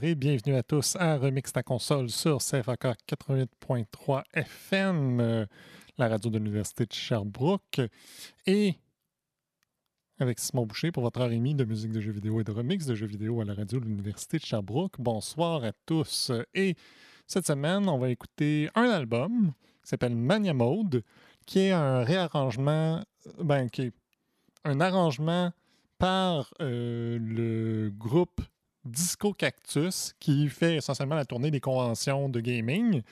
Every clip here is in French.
Bienvenue à tous à Remix ta console sur CFAK 88.3 FM, la radio de l'Université de Sherbrooke. Et avec Simon Boucher pour votre heure et demie de musique de jeux vidéo et de remix de jeux vidéo à la radio de l'Université de Sherbrooke. Bonsoir à tous. Et cette semaine, on va écouter un album qui s'appelle Mania Mode, qui est un réarrangement, ben, qui est un arrangement par euh, le groupe Disco Cactus qui fait essentiellement la tournée des conventions de gaming.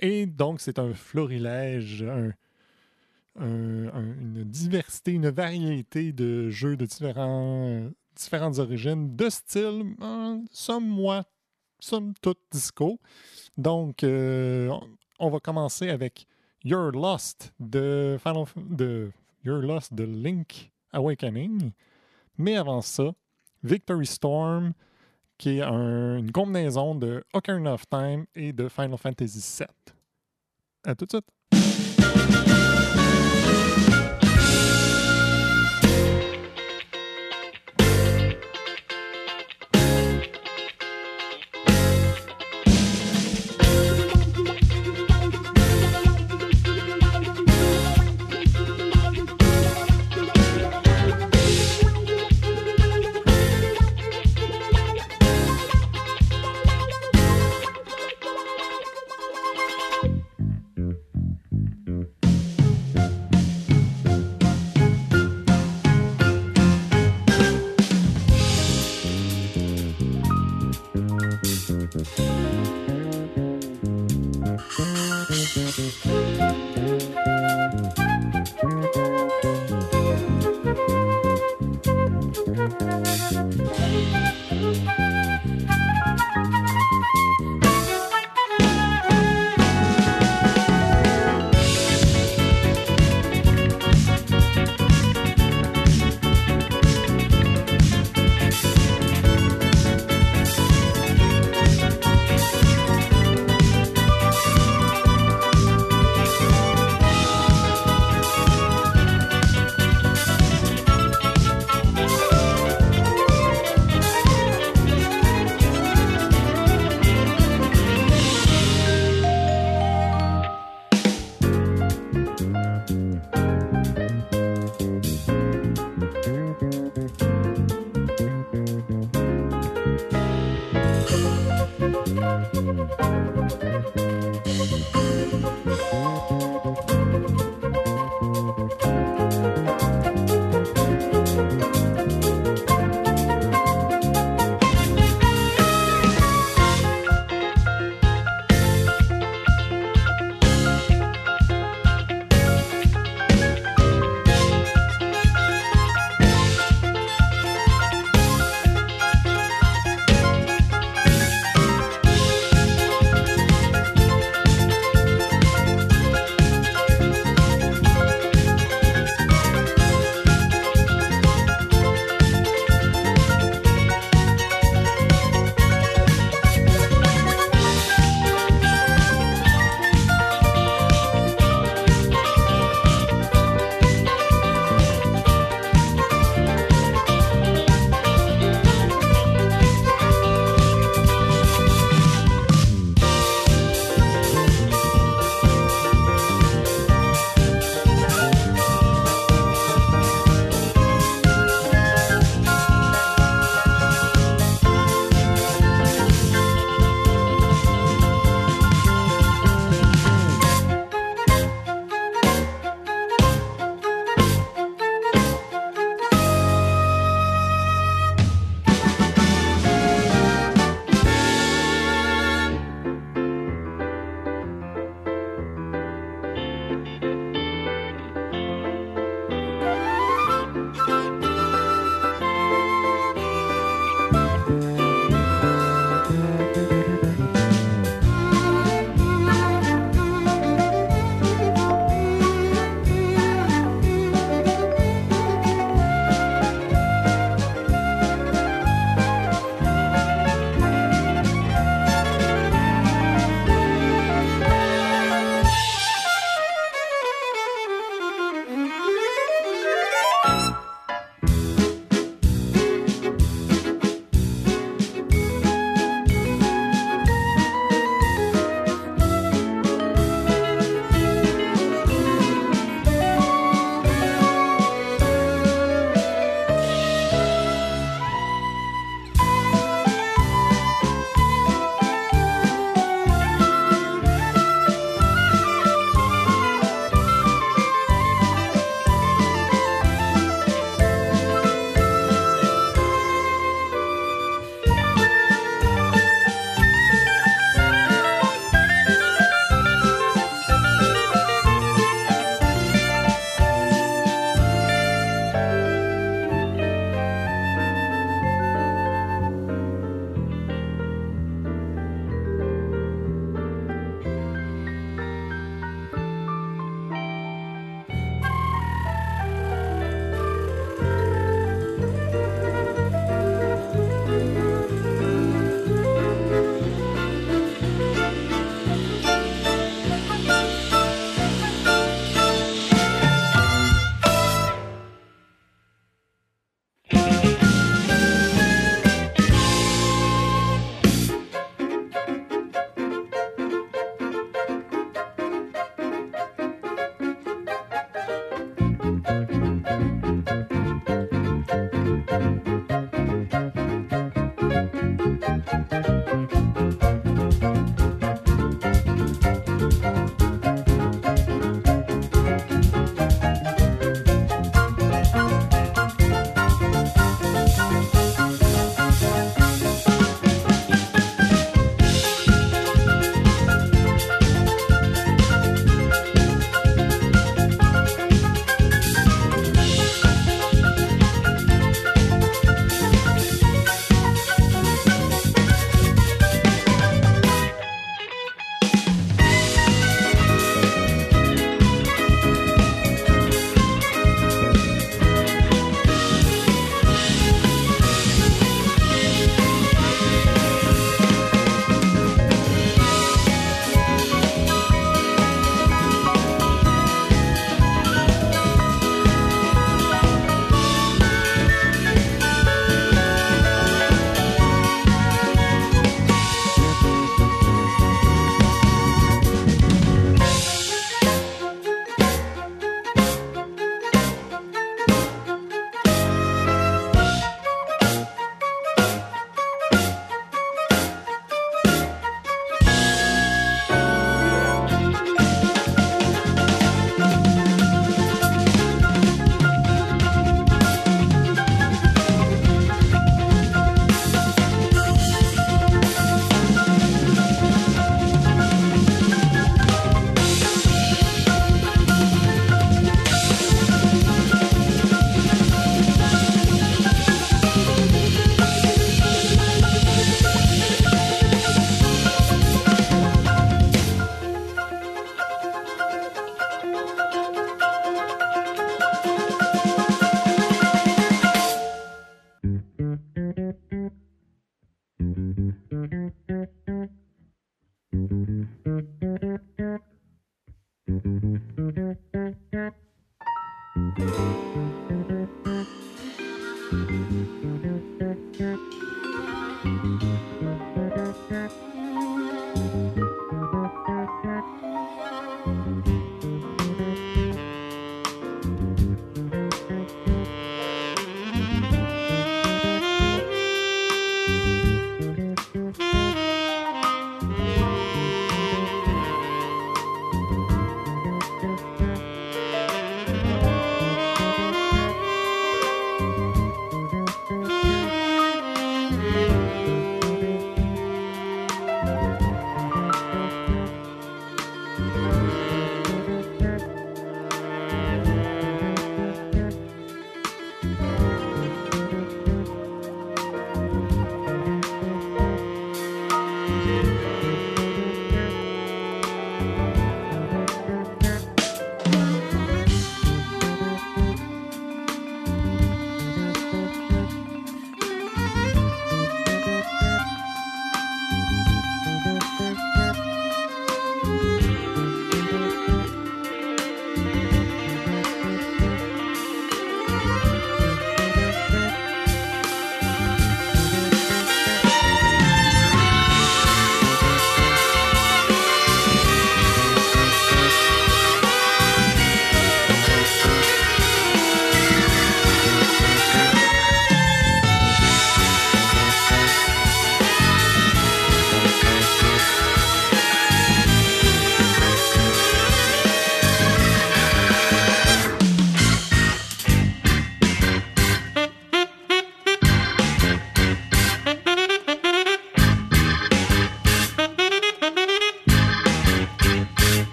Et donc, c'est un florilège, un- un- un- une diversité, une variété de jeux de différentes origines, de style, euh, somme moi, somme toute disco. Donc, euh, on- va commencer avec You're Lost de Final de Lost de Link Awakening. Mais avant ça, Victory Storm, qui est un- une combinaison de Ocarina of Time et de Final Fantasy VII. À tout de suite.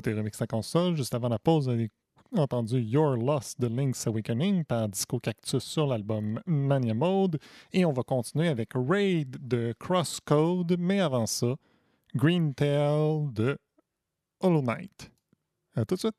écouté Remix à console. Juste avant la pause, on a entendu Your Loss de Link's Awakening par Disco Cactus sur l'album Mania Mode. Et on va continuer avec Raid de Crosscode, mais avant ça, Green Tail de Hollow Knight. À tout de suite!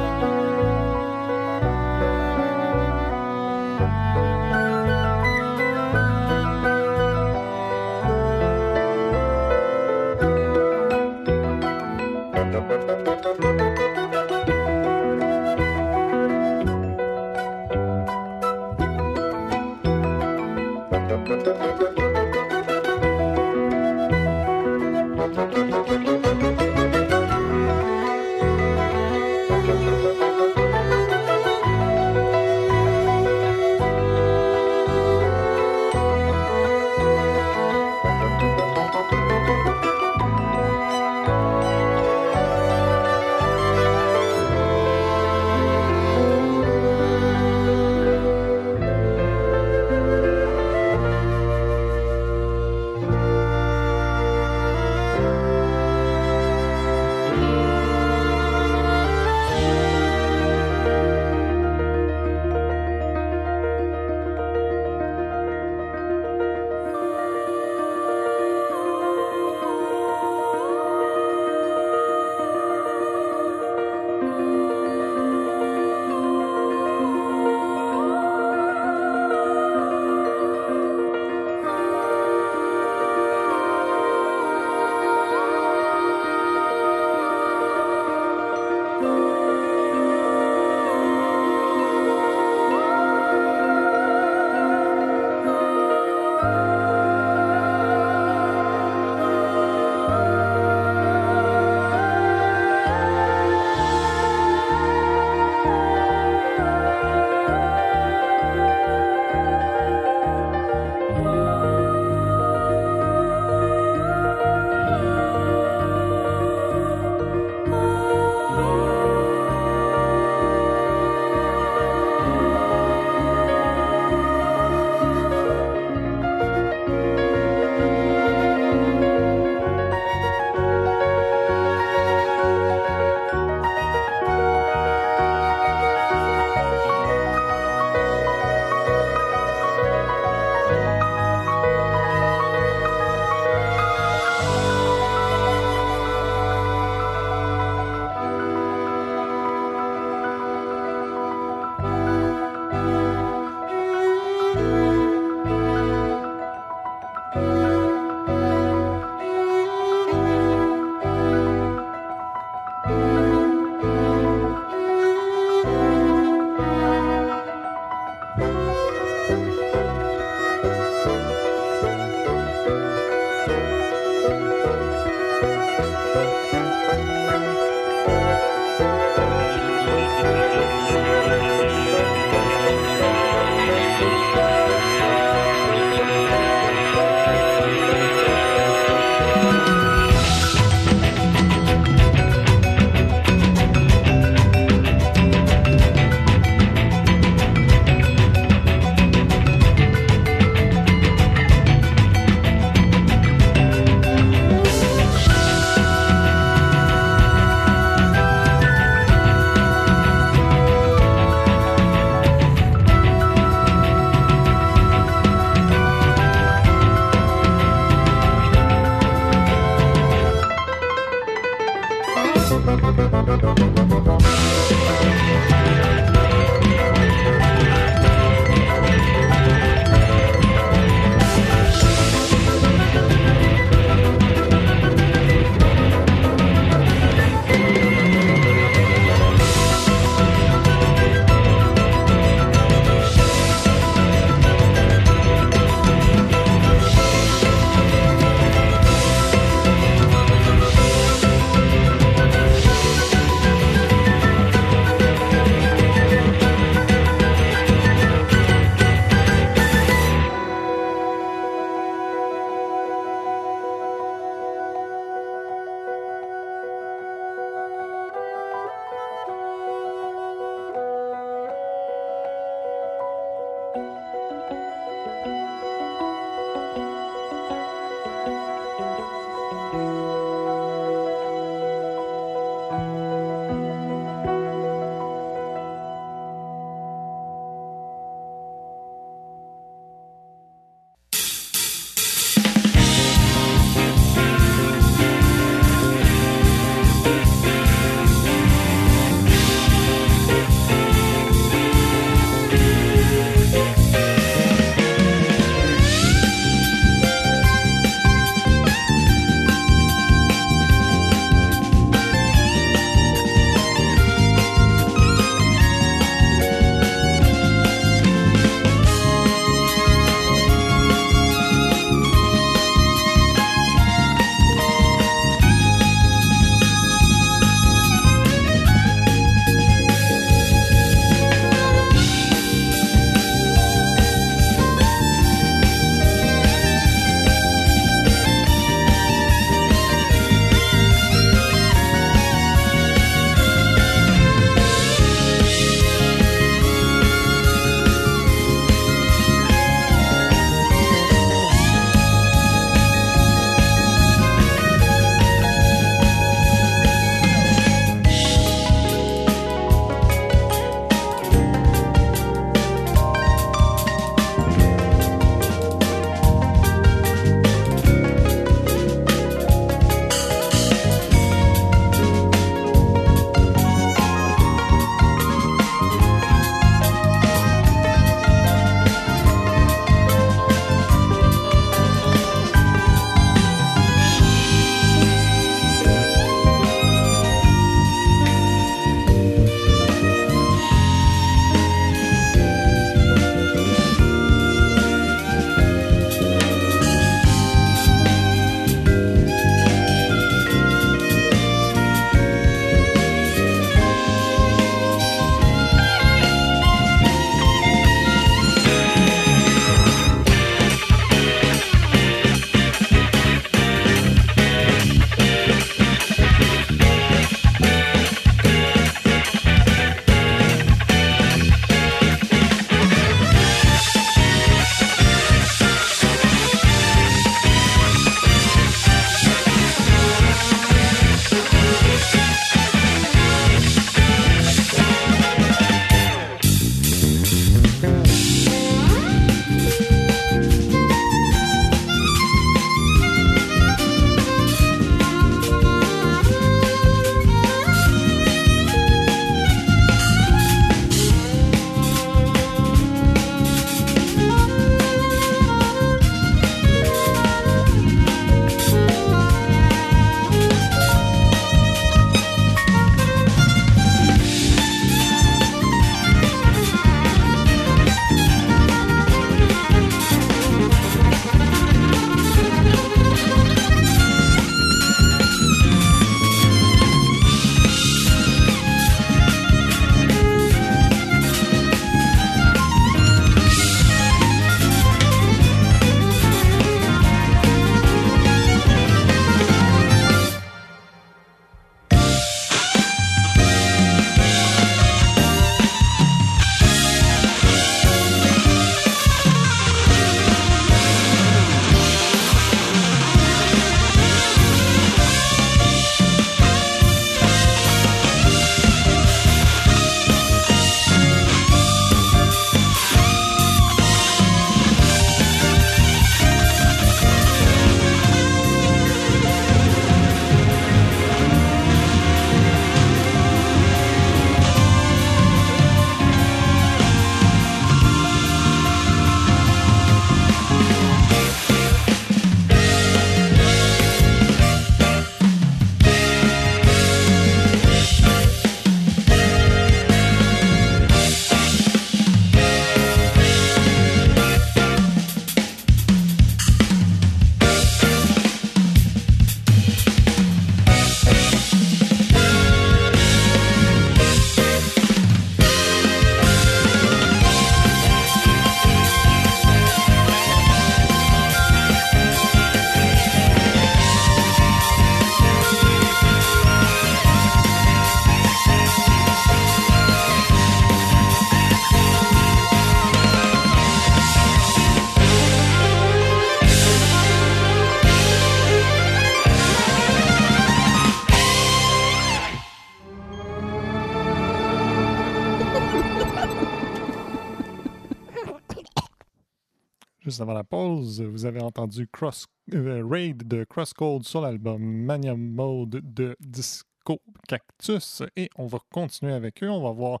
Vous avez entendu Cross, euh, Raid de Crosscode sur l'album Mania Mode de Disco Cactus. Et on va continuer avec eux. On va voir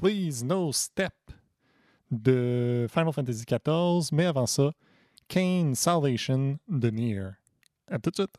Please No Step de Final Fantasy XIV. Mais avant ça, Kane Salvation de Nier. À tout de suite.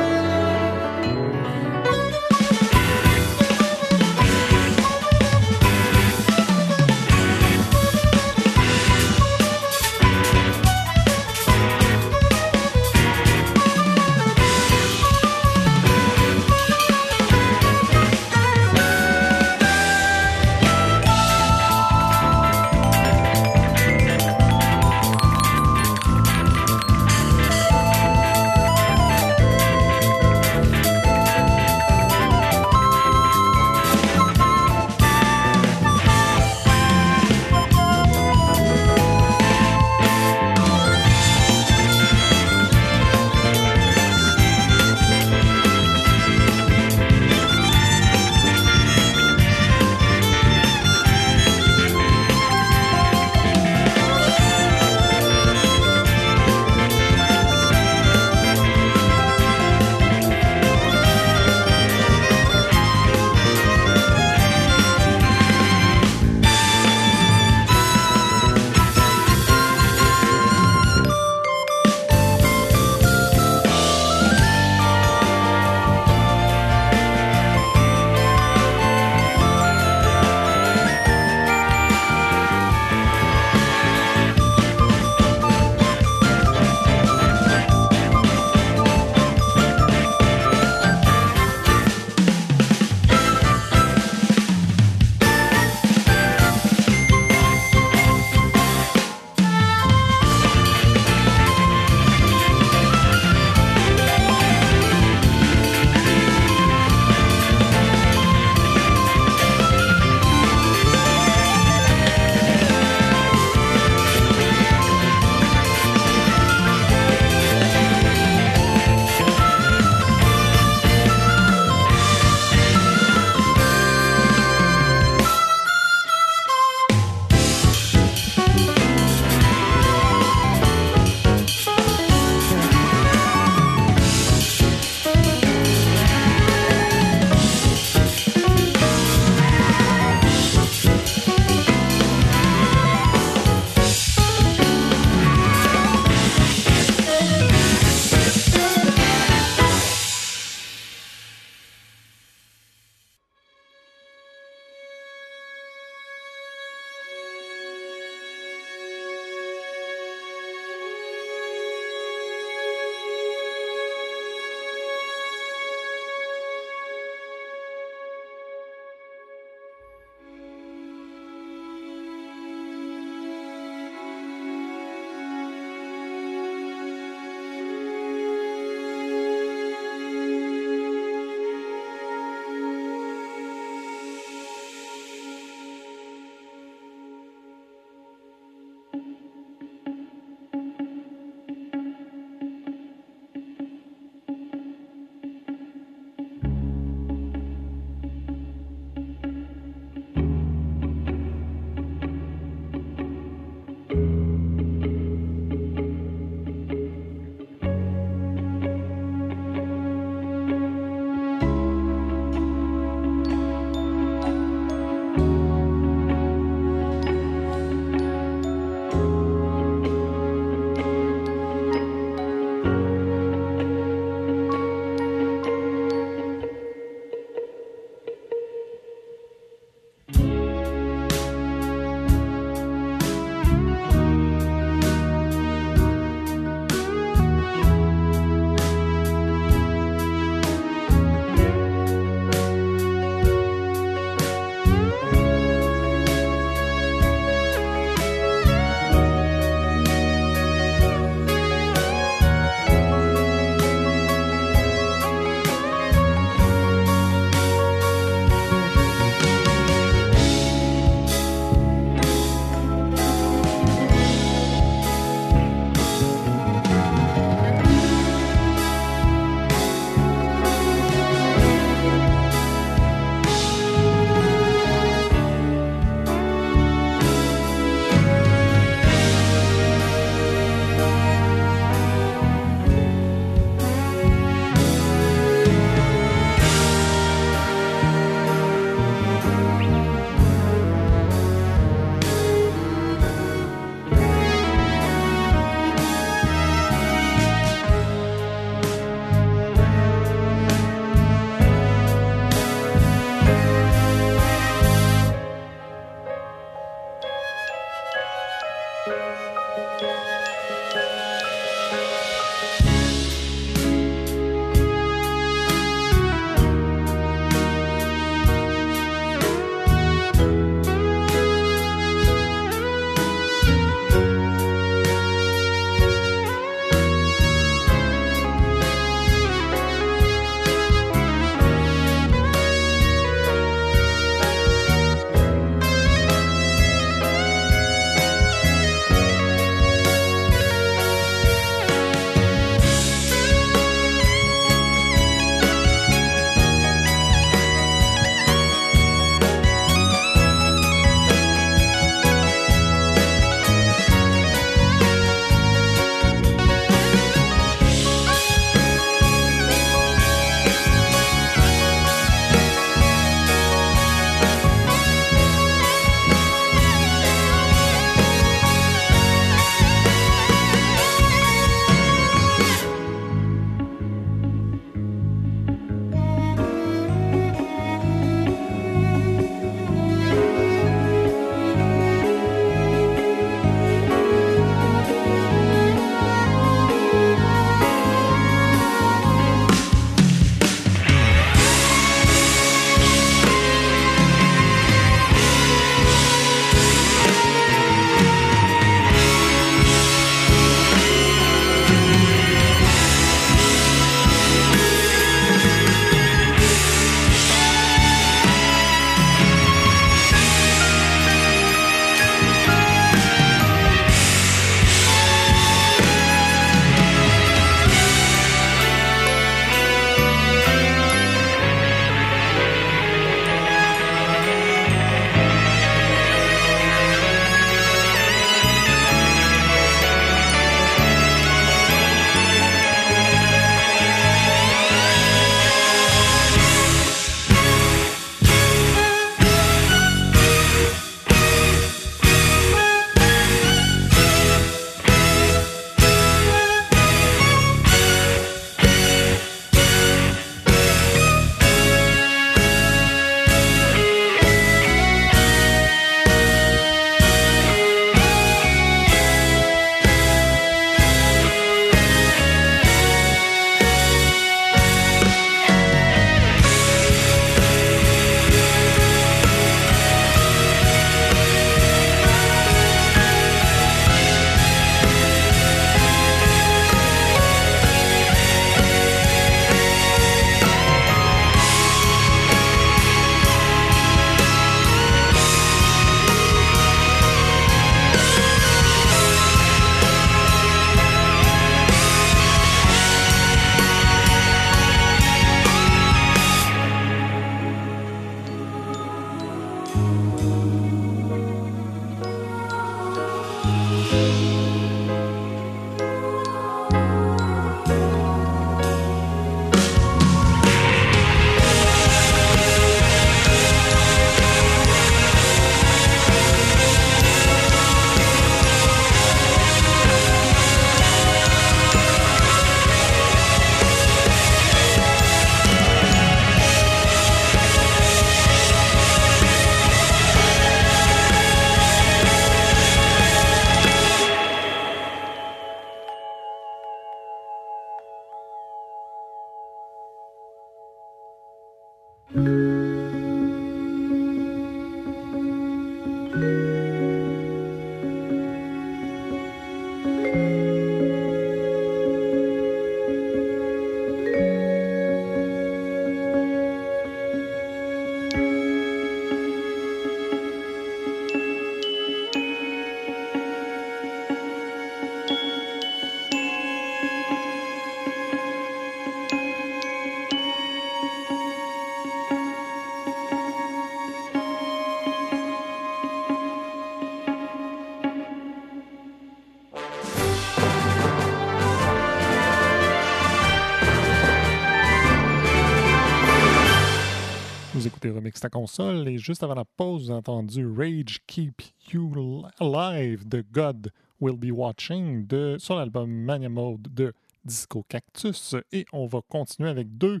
Console. Et juste avant la pause, vous avez entendu Rage Keep You Alive de God Will Be Watching de, sur l'album Mania Mode de Disco Cactus. Et on va continuer avec deux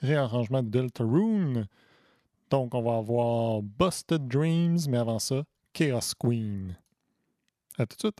réarrangements de Deltarune. Donc, on va avoir Busted Dreams, mais avant ça, Chaos Queen. À tout de suite.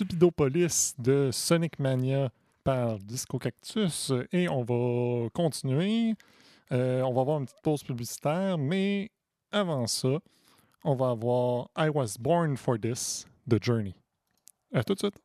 Stupidopolis de Sonic Mania par Disco Cactus et on va continuer. Euh, on va avoir une petite pause publicitaire, mais avant ça, on va avoir I Was Born for This de Journey. À tout de suite.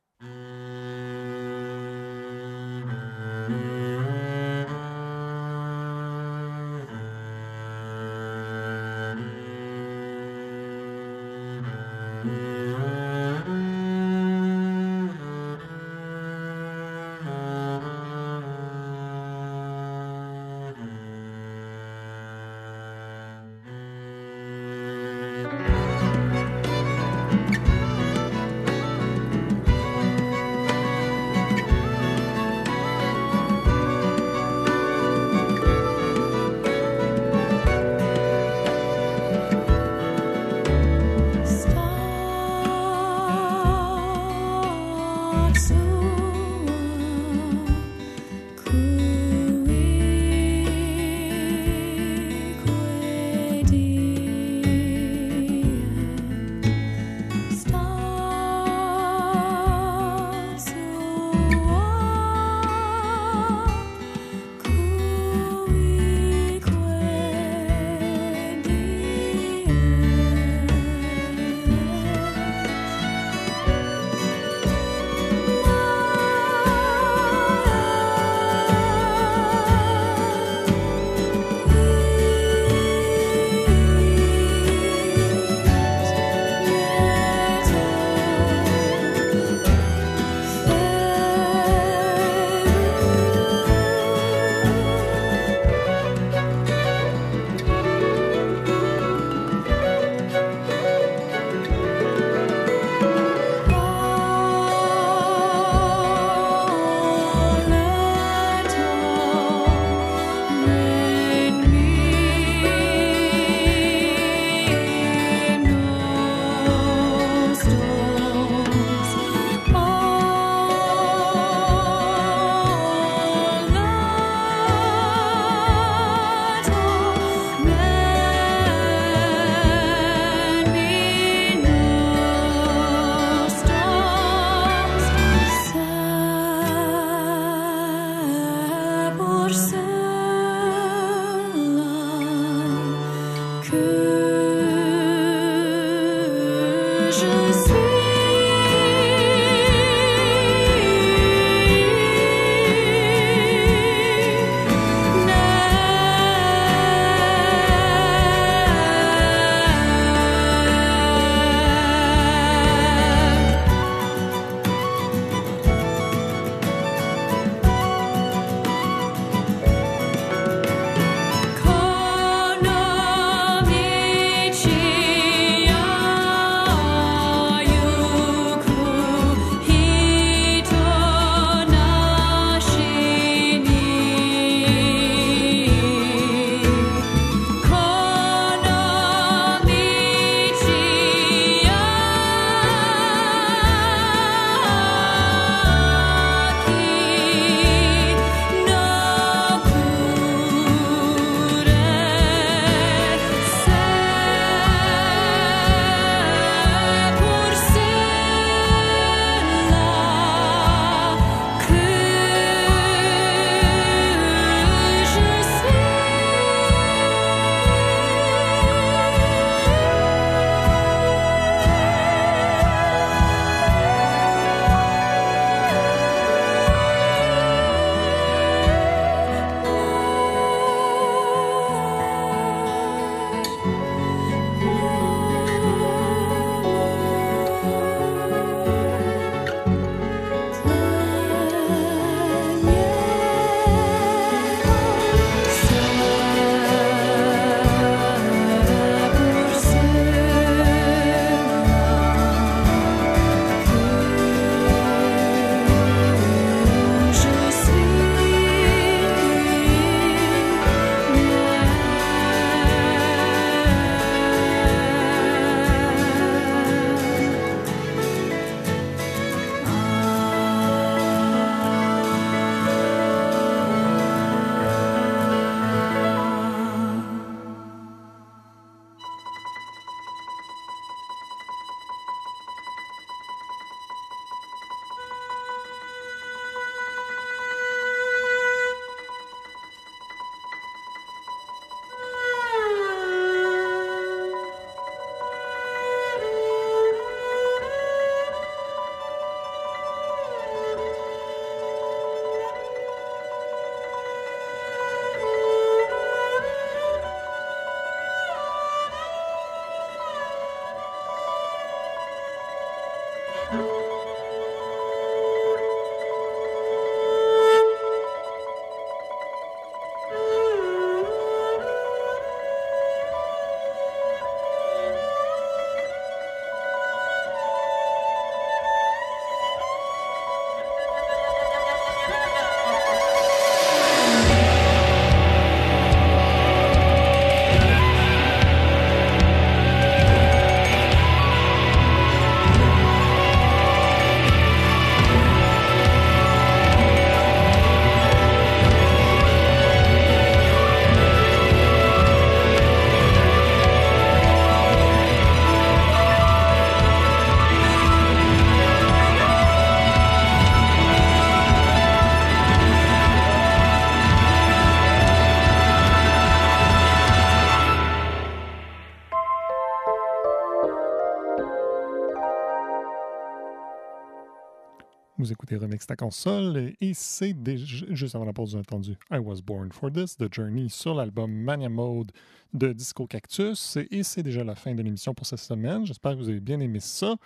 Vous écoutez Remix ta console et c'est juste avant la pause entendu I Was Born for This The Journey sur l'album Mania Mode de Disco Cactus et c'est déjà la fin de l'émission pour cette semaine. J'espère que vous avez bien aimé ça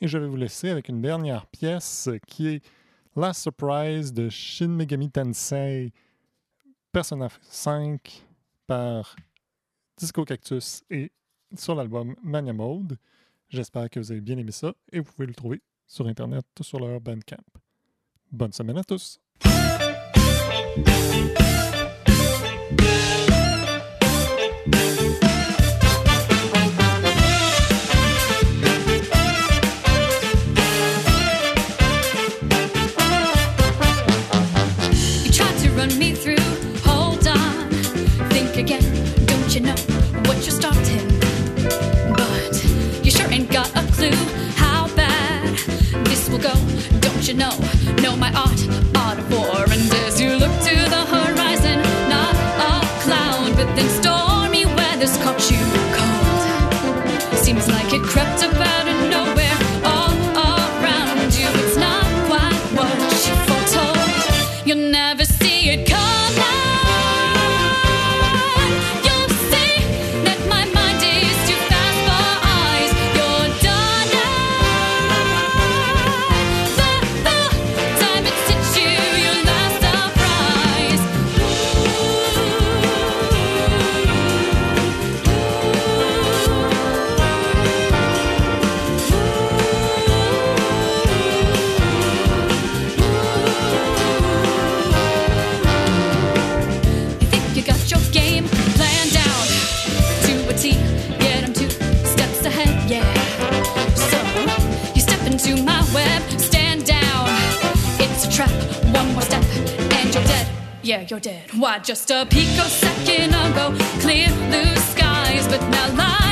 et je vais vous laisser avec une dernière pièce qui est Last Surprise de Shin Megami Tensei Persona 5 par Disco Cactus et sur l'album Mania Mode. J'espère que vous avez bien aimé ça et vous pouvez le trouver sur Internet sur leur Bandcamp. Bonne semaine à tous! you know, know my art. yeah, you're dead. Why, just a picosecond ago, clear blue skies, but now life.